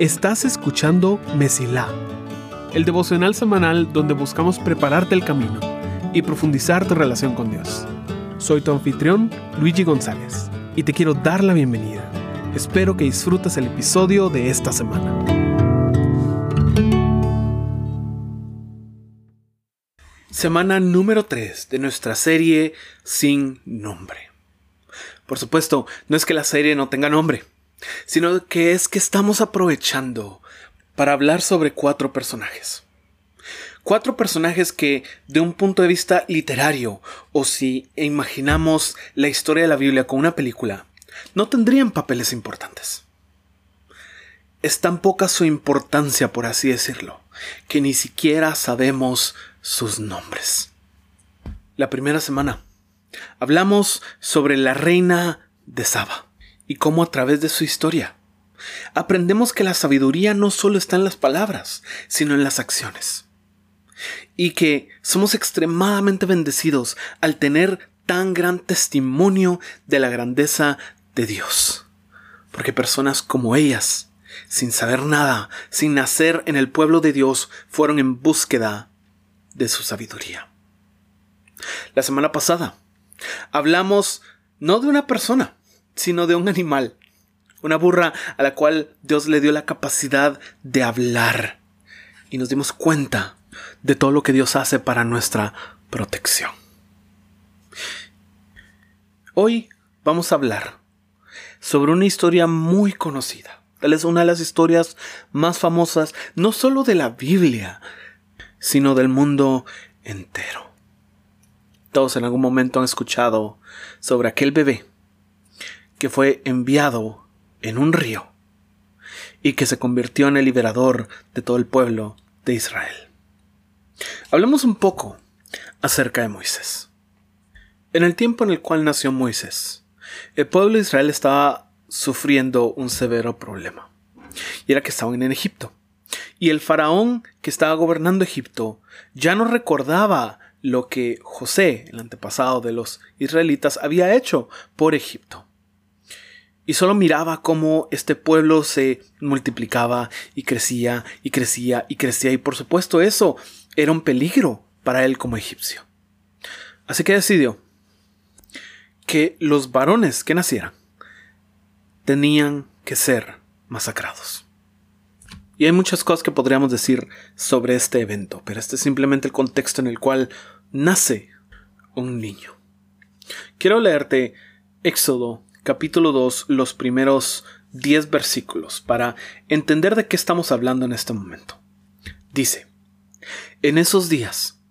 Estás escuchando Mesilá, el devocional semanal donde buscamos prepararte el camino y profundizar tu relación con Dios. Soy tu anfitrión, Luigi González, y te quiero dar la bienvenida. Espero que disfrutes el episodio de esta semana. Semana número 3 de nuestra serie Sin Nombre. Por supuesto, no es que la serie no tenga nombre, sino que es que estamos aprovechando para hablar sobre cuatro personajes. Cuatro personajes que, de un punto de vista literario, o si imaginamos la historia de la Biblia con una película, no tendrían papeles importantes. Es tan poca su importancia, por así decirlo, que ni siquiera sabemos sus nombres. La primera semana hablamos sobre la reina de Saba y cómo a través de su historia aprendemos que la sabiduría no solo está en las palabras, sino en las acciones. Y que somos extremadamente bendecidos al tener tan gran testimonio de la grandeza de Dios. Porque personas como ellas, sin saber nada, sin nacer en el pueblo de Dios, fueron en búsqueda de su sabiduría. La semana pasada hablamos no de una persona, sino de un animal, una burra a la cual Dios le dio la capacidad de hablar. Y nos dimos cuenta de todo lo que Dios hace para nuestra protección. Hoy vamos a hablar sobre una historia muy conocida. Tal es una de las historias más famosas, no solo de la Biblia, sino del mundo entero. Todos en algún momento han escuchado sobre aquel bebé que fue enviado en un río y que se convirtió en el liberador de todo el pueblo de Israel. Hablemos un poco acerca de Moisés. En el tiempo en el cual nació Moisés, el pueblo de Israel estaba sufriendo un severo problema, y era que estaban en Egipto. Y el faraón que estaba gobernando Egipto ya no recordaba lo que José, el antepasado de los israelitas, había hecho por Egipto y solo miraba cómo este pueblo se multiplicaba y crecía y crecía y crecía y por supuesto eso era un peligro para él como egipcio. Así que decidió que los varones que nacieran tenían que ser masacrados. Y hay muchas cosas que podríamos decir sobre este evento, pero este es simplemente el contexto en el cual nace un niño. Quiero leerte Éxodo capítulo 2, los primeros 10 versículos, para entender de qué estamos hablando en este momento. Dice, En esos días,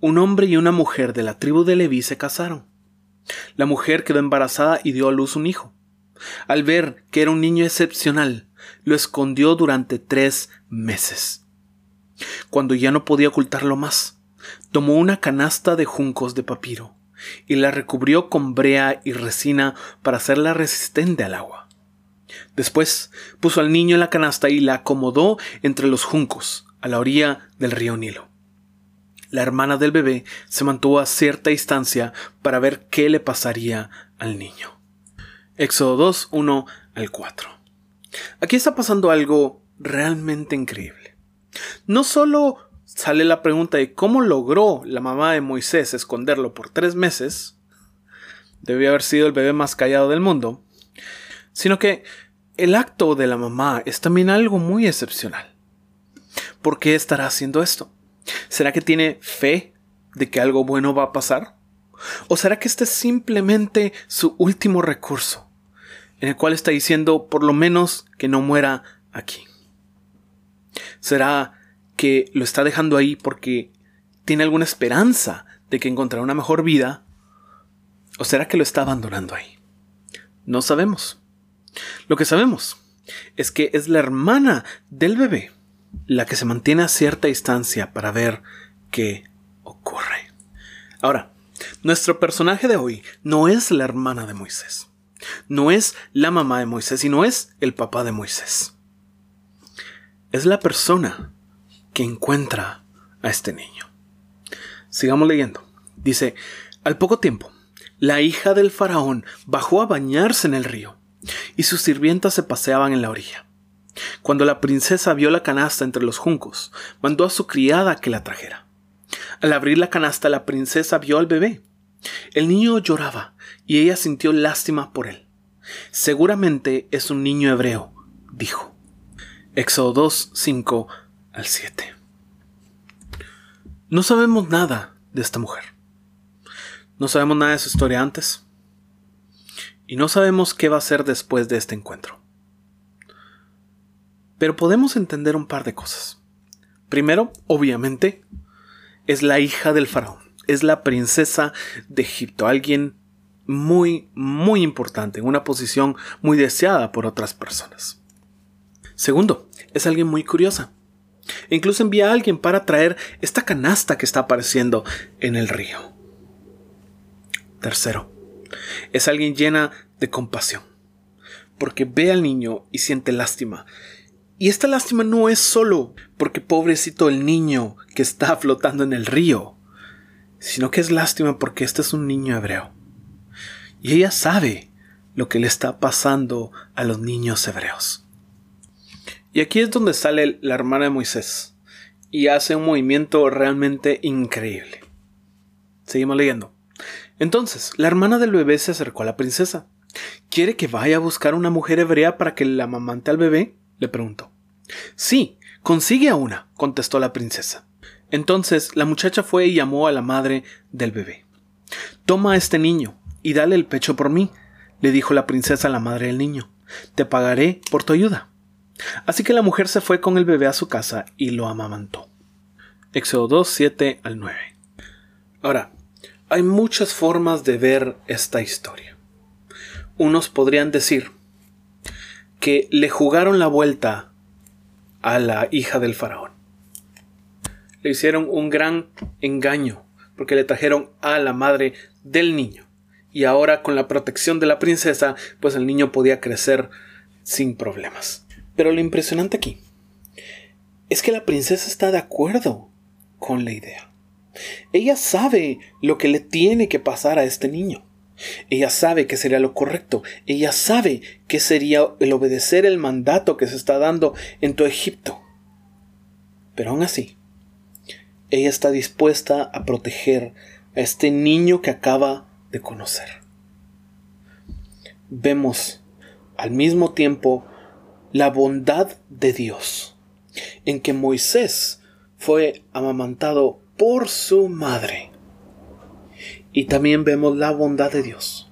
un hombre y una mujer de la tribu de Leví se casaron. La mujer quedó embarazada y dio a luz un hijo. Al ver que era un niño excepcional, lo escondió durante tres meses. Cuando ya no podía ocultarlo más, tomó una canasta de juncos de papiro y la recubrió con brea y resina para hacerla resistente al agua. Después puso al niño en la canasta y la acomodó entre los juncos, a la orilla del río Nilo. La hermana del bebé se mantuvo a cierta distancia para ver qué le pasaría al niño. Éxodo 2, 1 al 4. Aquí está pasando algo realmente increíble. No solo sale la pregunta de cómo logró la mamá de Moisés esconderlo por tres meses. Debió haber sido el bebé más callado del mundo. Sino que el acto de la mamá es también algo muy excepcional. ¿Por qué estará haciendo esto? ¿Será que tiene fe de que algo bueno va a pasar? ¿O será que este es simplemente su último recurso, en el cual está diciendo por lo menos que no muera aquí? ¿Será que lo está dejando ahí porque tiene alguna esperanza de que encontrará una mejor vida? ¿O será que lo está abandonando ahí? No sabemos. Lo que sabemos es que es la hermana del bebé la que se mantiene a cierta distancia para ver qué ocurre. Ahora, nuestro personaje de hoy no es la hermana de Moisés, no es la mamá de Moisés, sino es el papá de Moisés. Es la persona que encuentra a este niño. Sigamos leyendo. Dice, al poco tiempo, la hija del faraón bajó a bañarse en el río, y sus sirvientas se paseaban en la orilla. Cuando la princesa vio la canasta entre los juncos, mandó a su criada que la trajera. Al abrir la canasta, la princesa vio al bebé. El niño lloraba y ella sintió lástima por él. Seguramente es un niño hebreo, dijo. Éxodo 2, 5 al 7. No sabemos nada de esta mujer. No sabemos nada de su historia antes. Y no sabemos qué va a hacer después de este encuentro. Pero podemos entender un par de cosas. Primero, obviamente, es la hija del faraón. Es la princesa de Egipto. Alguien muy, muy importante, en una posición muy deseada por otras personas. Segundo, es alguien muy curiosa. E incluso envía a alguien para traer esta canasta que está apareciendo en el río. Tercero, es alguien llena de compasión, porque ve al niño y siente lástima. Y esta lástima no es solo porque pobrecito el niño que está flotando en el río, sino que es lástima porque este es un niño hebreo. Y ella sabe lo que le está pasando a los niños hebreos. Y aquí es donde sale la hermana de Moisés y hace un movimiento realmente increíble. Seguimos leyendo. Entonces, la hermana del bebé se acercó a la princesa. ¿Quiere que vaya a buscar una mujer hebrea para que la amamante al bebé? le preguntó. Sí, consigue a una, contestó la princesa. Entonces la muchacha fue y llamó a la madre del bebé. Toma a este niño y dale el pecho por mí, le dijo la princesa a la madre del niño. Te pagaré por tu ayuda. Así que la mujer se fue con el bebé a su casa y lo amamantó. Éxodo 2, 7 al 9. Ahora, hay muchas formas de ver esta historia. Unos podrían decir que le jugaron la vuelta a la hija del faraón. Le hicieron un gran engaño porque le trajeron a la madre del niño. Y ahora con la protección de la princesa, pues el niño podía crecer sin problemas. Pero lo impresionante aquí es que la princesa está de acuerdo con la idea. Ella sabe lo que le tiene que pasar a este niño. Ella sabe que sería lo correcto. Ella sabe que sería el obedecer el mandato que se está dando en todo Egipto. Pero aún así, ella está dispuesta a proteger a este niño que acaba de conocer. Vemos al mismo tiempo la bondad de Dios, en que Moisés fue amamantado por su madre. Y también vemos la bondad de Dios,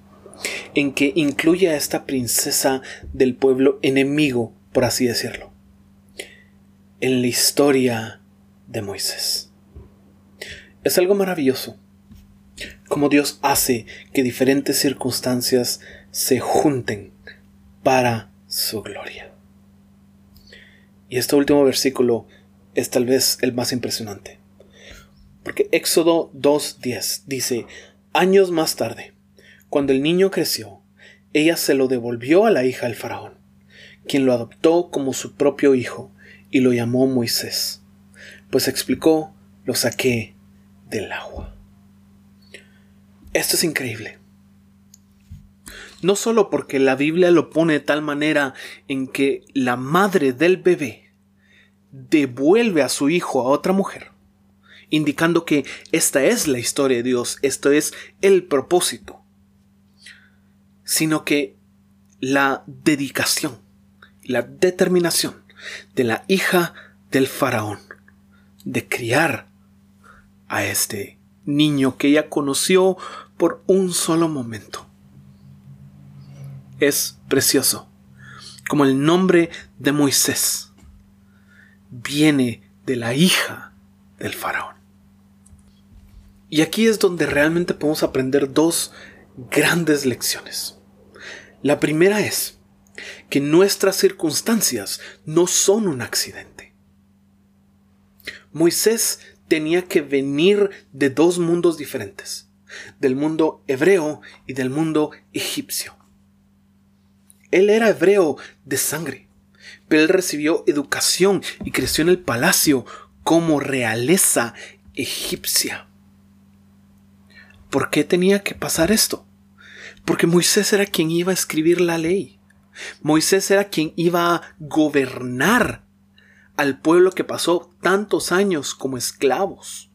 en que incluye a esta princesa del pueblo enemigo, por así decirlo, en la historia de Moisés. Es algo maravilloso, como Dios hace que diferentes circunstancias se junten para su gloria. Y este último versículo es tal vez el más impresionante. Porque Éxodo 2.10 dice, años más tarde, cuando el niño creció, ella se lo devolvió a la hija del faraón, quien lo adoptó como su propio hijo y lo llamó Moisés, pues explicó, lo saqué del agua. Esto es increíble. No solo porque la Biblia lo pone de tal manera en que la madre del bebé devuelve a su hijo a otra mujer, indicando que esta es la historia de Dios, esto es el propósito, sino que la dedicación, la determinación de la hija del faraón de criar a este niño que ella conoció por un solo momento. Es precioso, como el nombre de Moisés viene de la hija del faraón. Y aquí es donde realmente podemos aprender dos grandes lecciones. La primera es que nuestras circunstancias no son un accidente. Moisés tenía que venir de dos mundos diferentes, del mundo hebreo y del mundo egipcio. Él era hebreo de sangre, pero él recibió educación y creció en el palacio como realeza egipcia. ¿Por qué tenía que pasar esto? Porque Moisés era quien iba a escribir la ley. Moisés era quien iba a gobernar al pueblo que pasó tantos años como esclavos.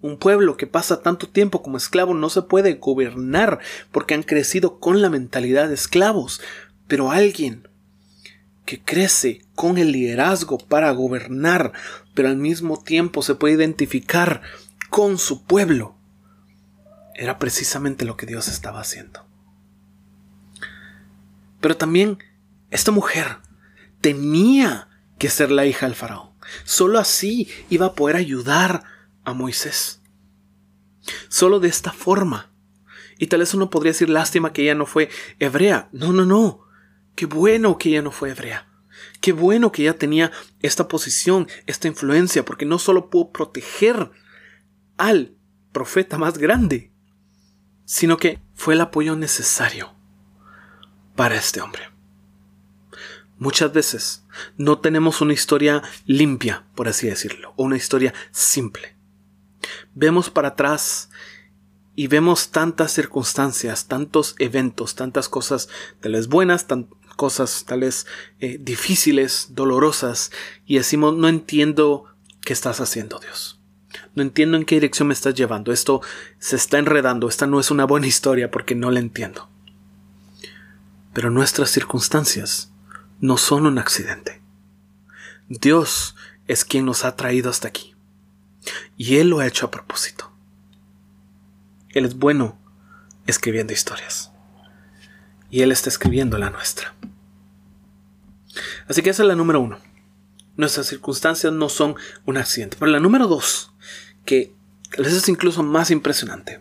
Un pueblo que pasa tanto tiempo como esclavo no se puede gobernar porque han crecido con la mentalidad de esclavos, pero alguien que crece con el liderazgo para gobernar, pero al mismo tiempo se puede identificar con su pueblo, era precisamente lo que Dios estaba haciendo. Pero también esta mujer tenía que ser la hija del faraón. Solo así iba a poder ayudar a Moisés. Solo de esta forma. Y tal vez uno podría decir lástima que ella no fue hebrea. No, no, no. Qué bueno que ella no fue hebrea. Qué bueno que ella tenía esta posición, esta influencia, porque no solo pudo proteger al profeta más grande, sino que fue el apoyo necesario para este hombre. Muchas veces no tenemos una historia limpia, por así decirlo, o una historia simple. Vemos para atrás y vemos tantas circunstancias, tantos eventos, tantas cosas tal vez buenas, tantas cosas tal vez eh, difíciles, dolorosas, y decimos, no entiendo qué estás haciendo, Dios. No entiendo en qué dirección me estás llevando. Esto se está enredando. Esta no es una buena historia porque no la entiendo. Pero nuestras circunstancias no son un accidente. Dios es quien nos ha traído hasta aquí. Y Él lo ha hecho a propósito. Él es bueno escribiendo historias. Y Él está escribiendo la nuestra. Así que esa es la número uno. Nuestras circunstancias no son un accidente. Pero la número dos, que veces es incluso más impresionante,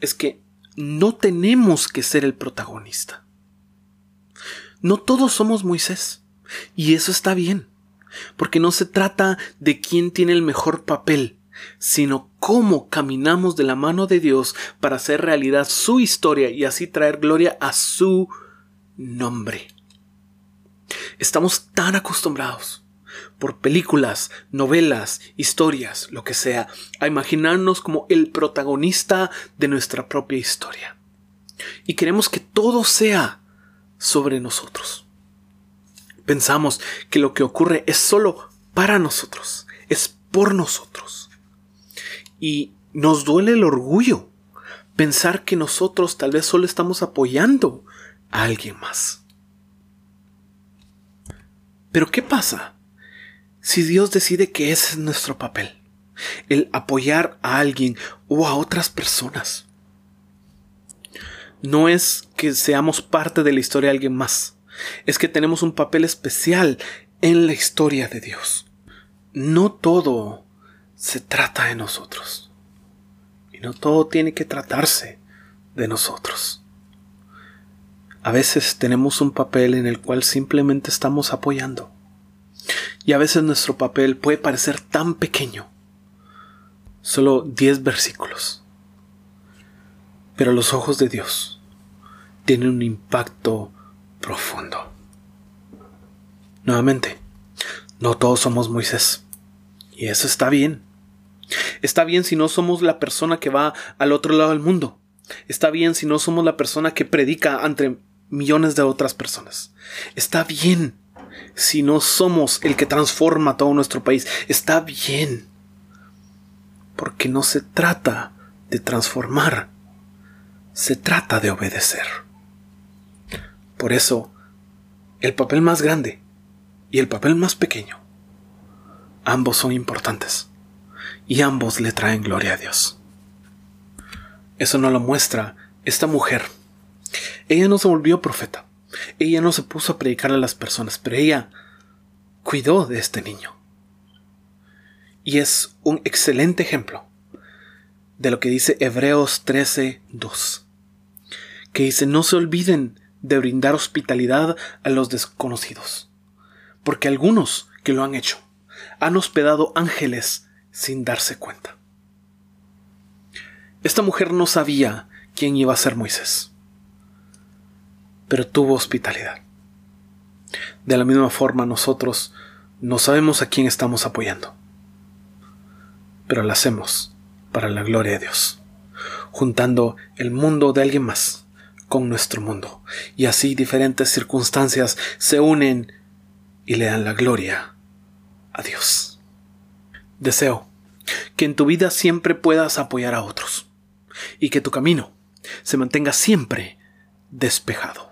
es que no tenemos que ser el protagonista. No todos somos Moisés. Y eso está bien. Porque no se trata de quién tiene el mejor papel, sino cómo caminamos de la mano de Dios para hacer realidad su historia y así traer gloria a su nombre. Estamos tan acostumbrados por películas, novelas, historias, lo que sea, a imaginarnos como el protagonista de nuestra propia historia. Y queremos que todo sea sobre nosotros. Pensamos que lo que ocurre es solo para nosotros, es por nosotros. Y nos duele el orgullo pensar que nosotros tal vez solo estamos apoyando a alguien más. Pero ¿qué pasa si Dios decide que ese es nuestro papel? El apoyar a alguien o a otras personas no es que seamos parte de la historia de alguien más, es que tenemos un papel especial en la historia de Dios. No todo se trata de nosotros. Y no todo tiene que tratarse de nosotros. A veces tenemos un papel en el cual simplemente estamos apoyando. Y a veces nuestro papel puede parecer tan pequeño. Solo 10 versículos pero los ojos de Dios tienen un impacto profundo. Nuevamente, no todos somos Moisés. Y eso está bien. Está bien si no somos la persona que va al otro lado del mundo. Está bien si no somos la persona que predica ante millones de otras personas. Está bien si no somos el que transforma todo nuestro país. Está bien. Porque no se trata de transformar, se trata de obedecer. Por eso, el papel más grande y el papel más pequeño, ambos son importantes y ambos le traen gloria a Dios. Eso no lo muestra esta mujer. Ella no se volvió profeta, ella no se puso a predicar a las personas, pero ella cuidó de este niño. Y es un excelente ejemplo de lo que dice Hebreos 13, 2, que dice, no se olviden de brindar hospitalidad a los desconocidos, porque algunos que lo han hecho han hospedado ángeles sin darse cuenta. Esta mujer no sabía quién iba a ser Moisés, pero tuvo hospitalidad. De la misma forma nosotros no sabemos a quién estamos apoyando, pero lo hacemos para la gloria de Dios, juntando el mundo de alguien más con nuestro mundo. Y así diferentes circunstancias se unen y le dan la gloria a Dios. Deseo que en tu vida siempre puedas apoyar a otros y que tu camino se mantenga siempre despejado.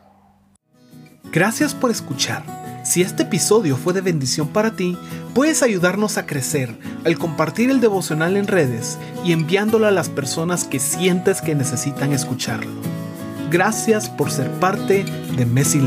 Gracias por escuchar. Si este episodio fue de bendición para ti, puedes ayudarnos a crecer al compartir el devocional en redes y enviándolo a las personas que sientes que necesitan escucharlo. Gracias por ser parte de Messi.